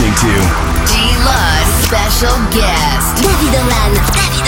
listening to G-Love special guest. David Orlan.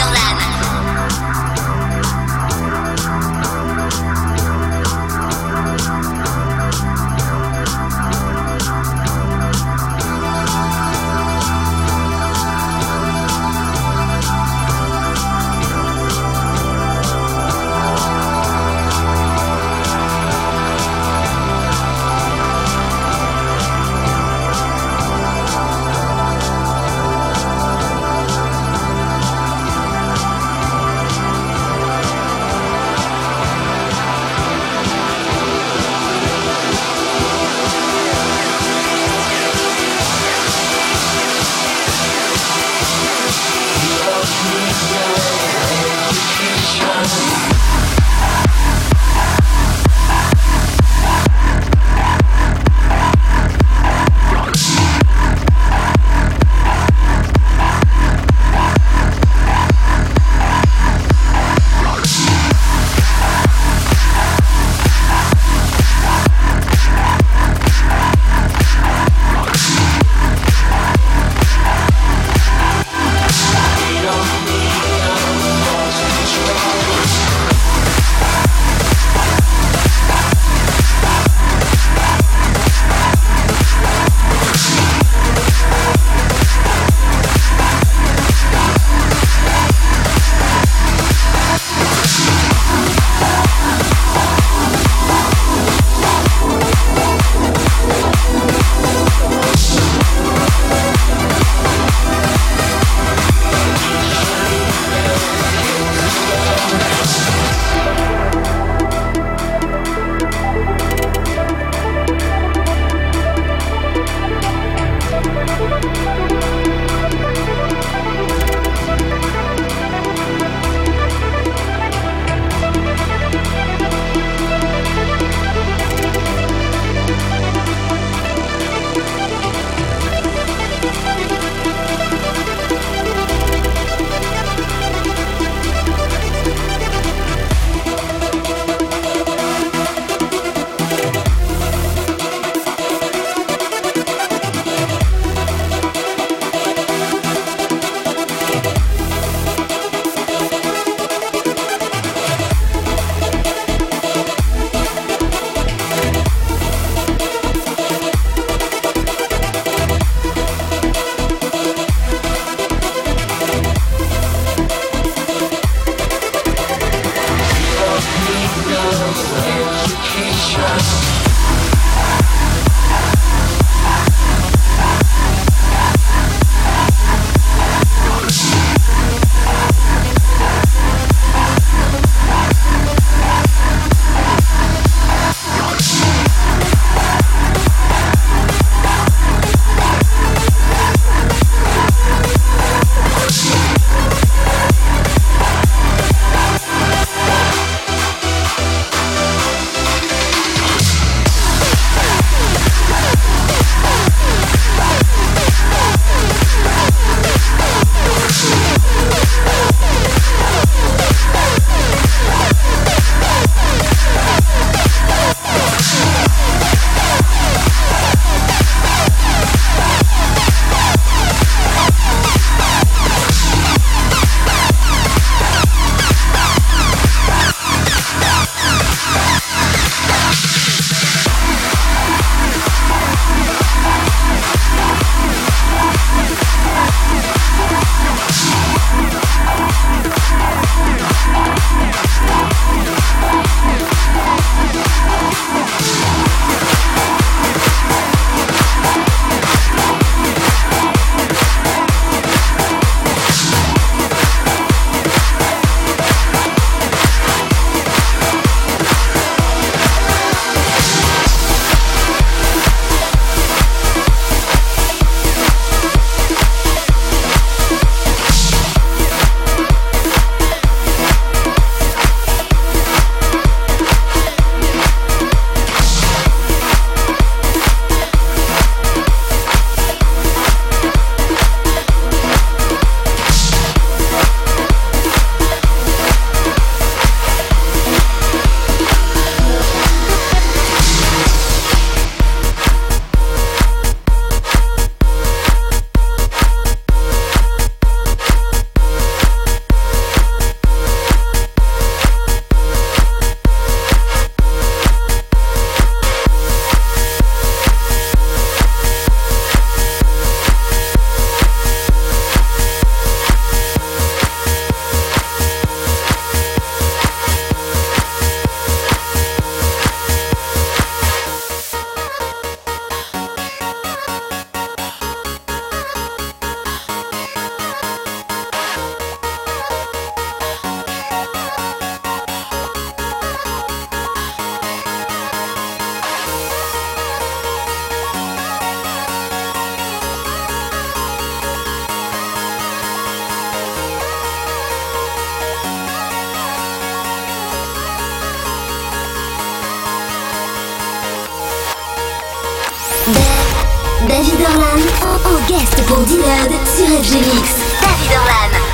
Orlan en, guest pour D-Load sur FGMix. David Orlan.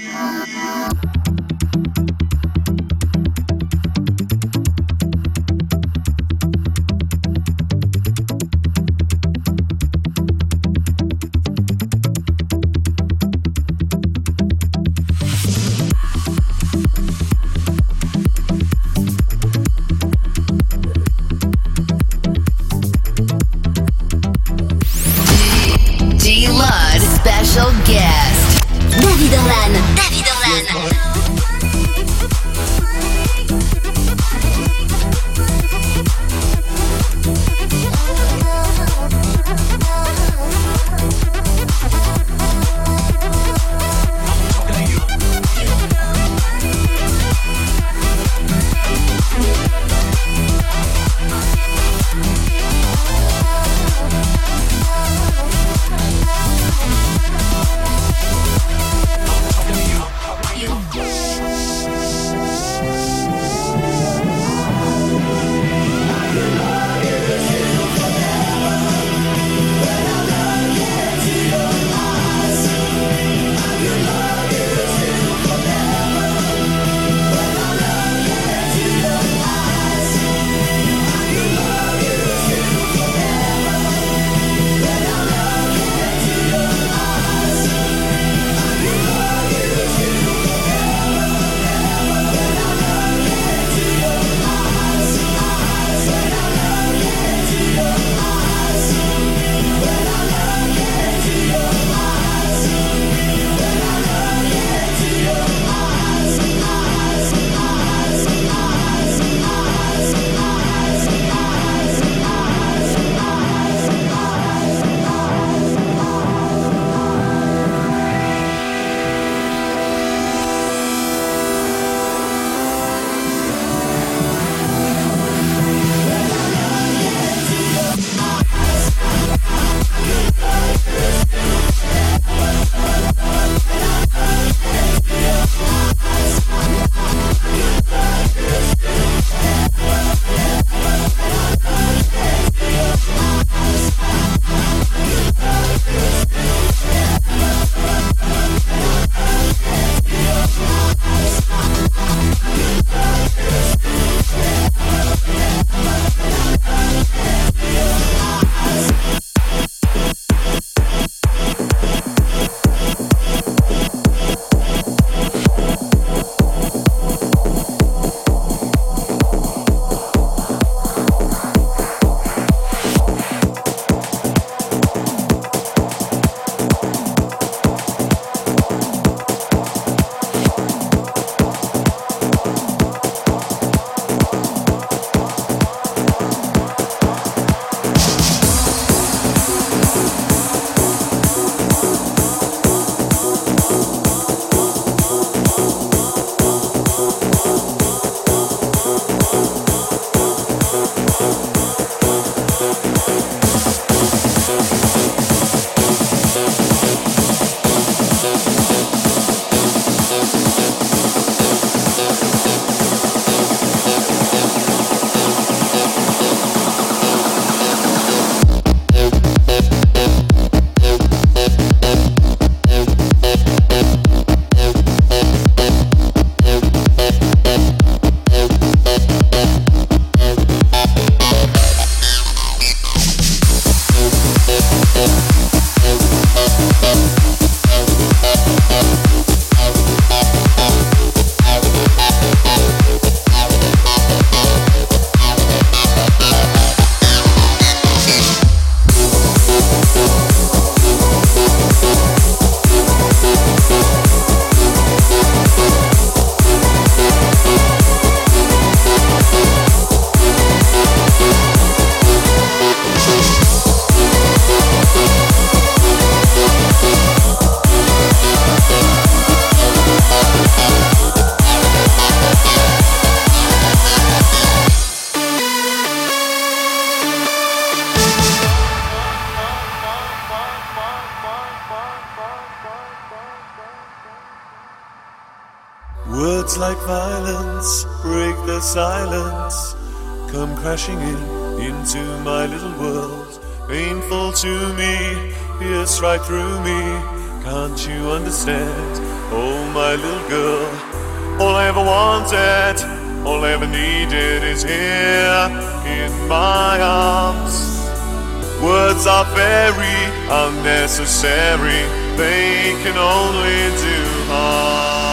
Música through me. Can't you understand? Oh, my little girl, all I ever wanted, all I ever needed is here in my arms. Words are very unnecessary, they can only do harm.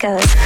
Go.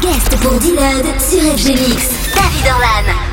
Guest pour Dinode sur FGMix. David Orlan.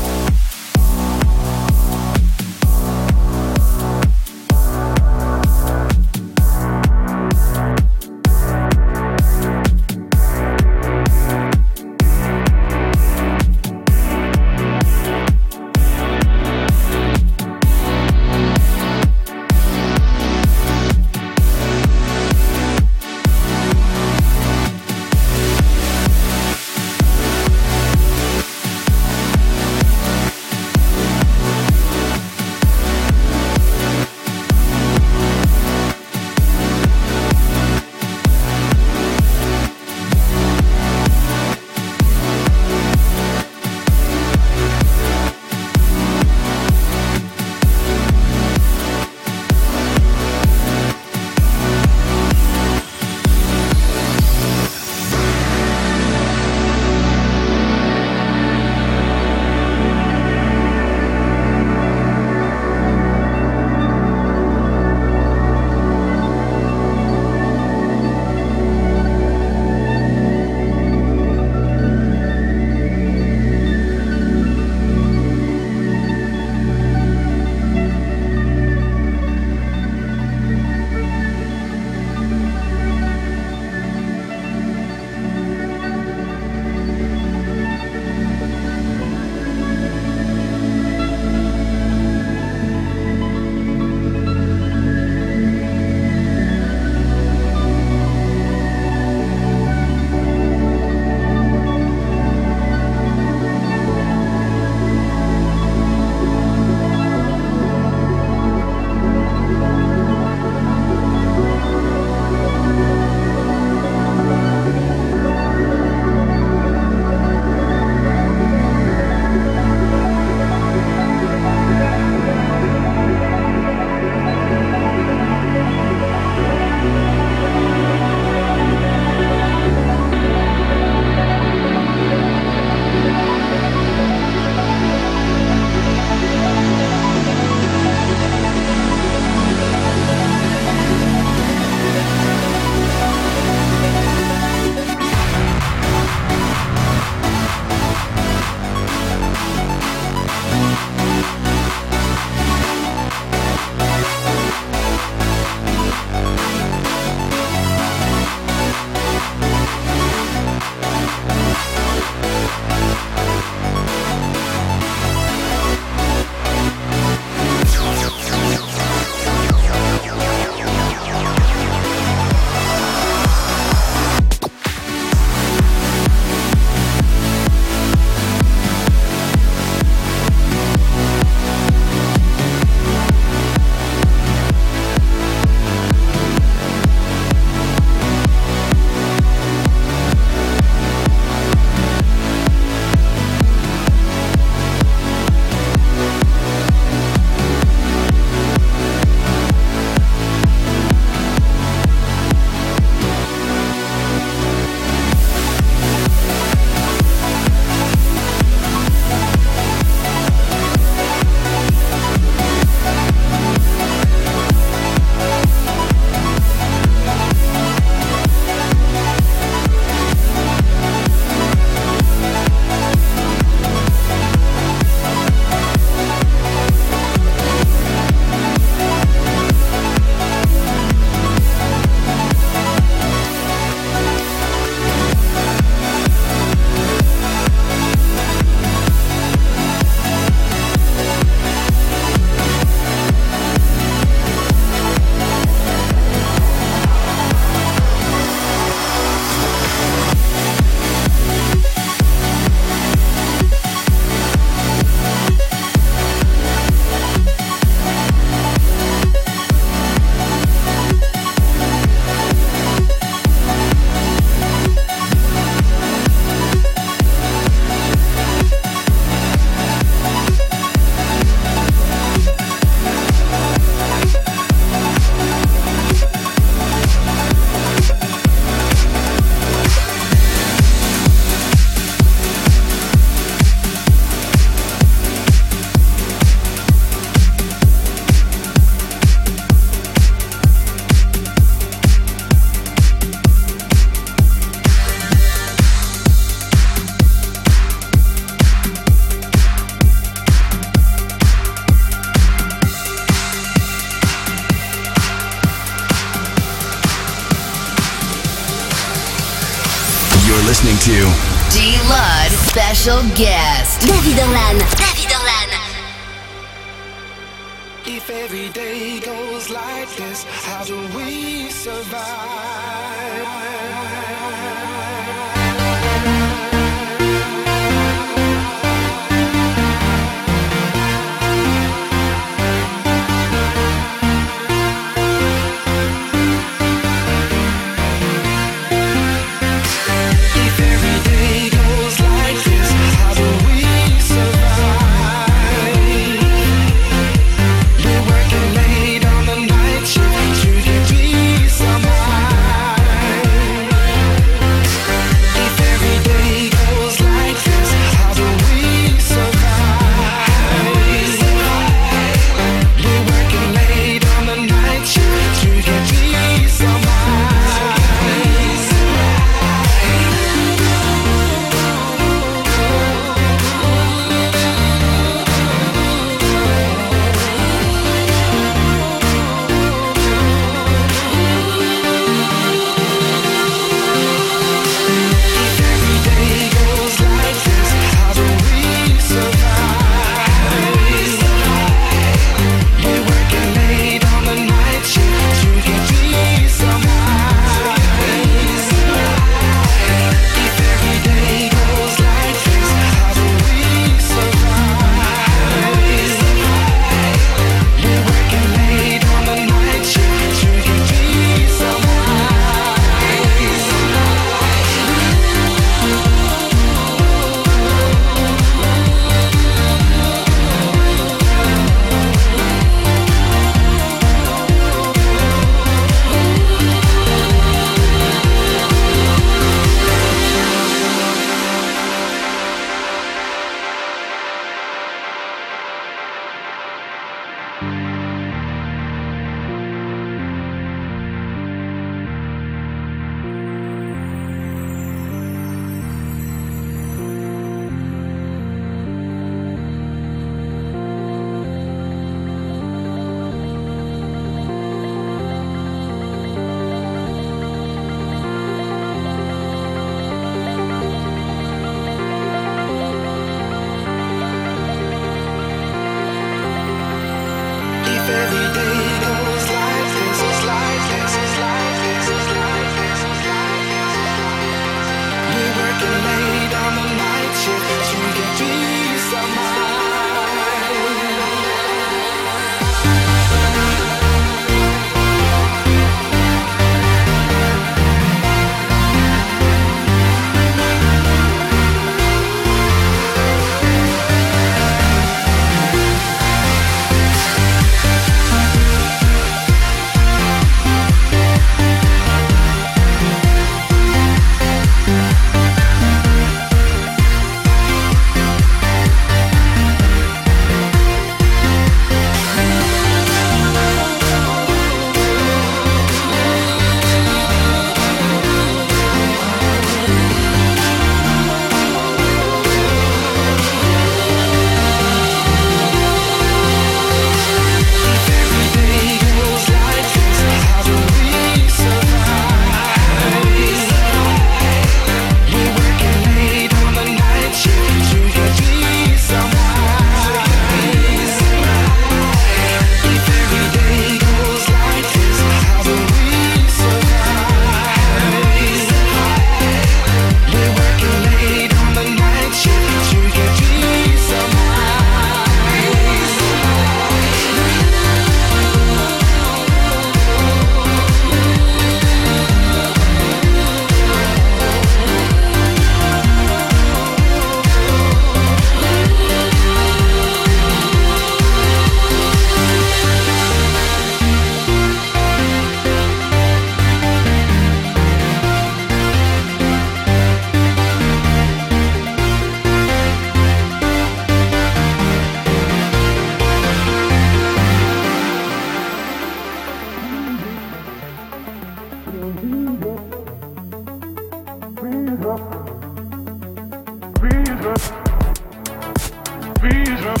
up,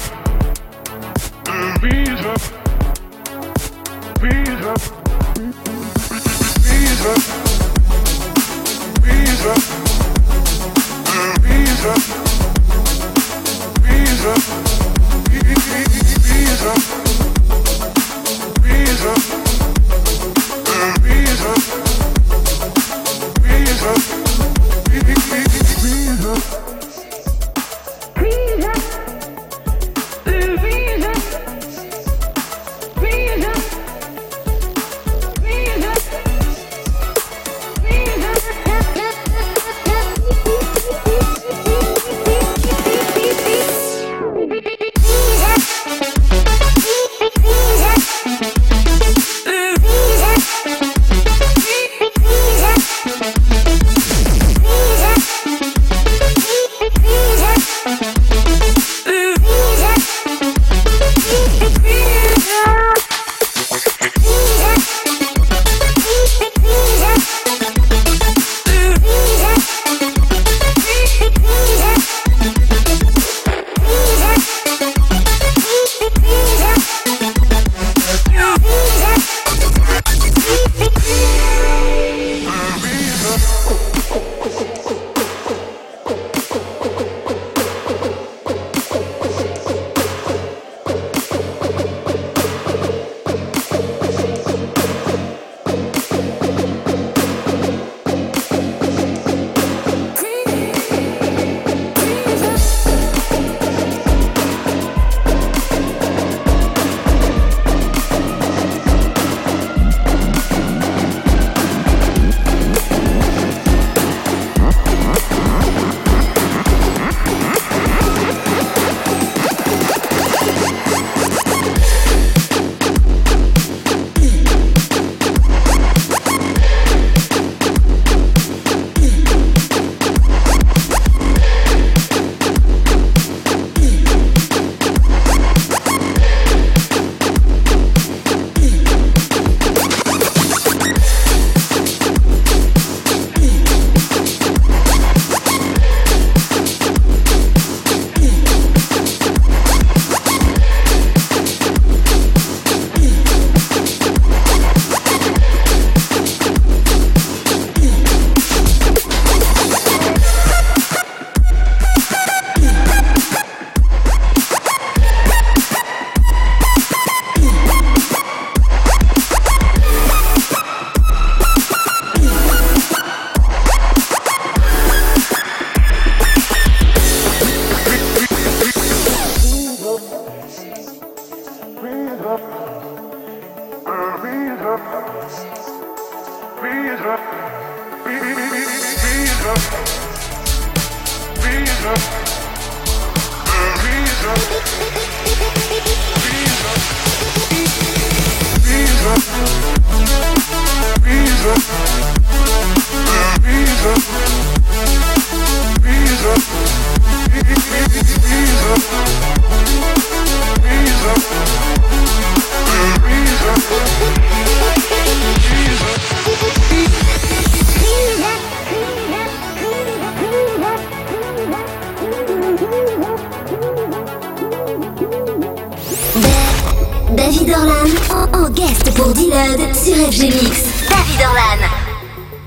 up, bees up, bees up, bees up, the up, bees up, bees up, bees up, the up, bees up.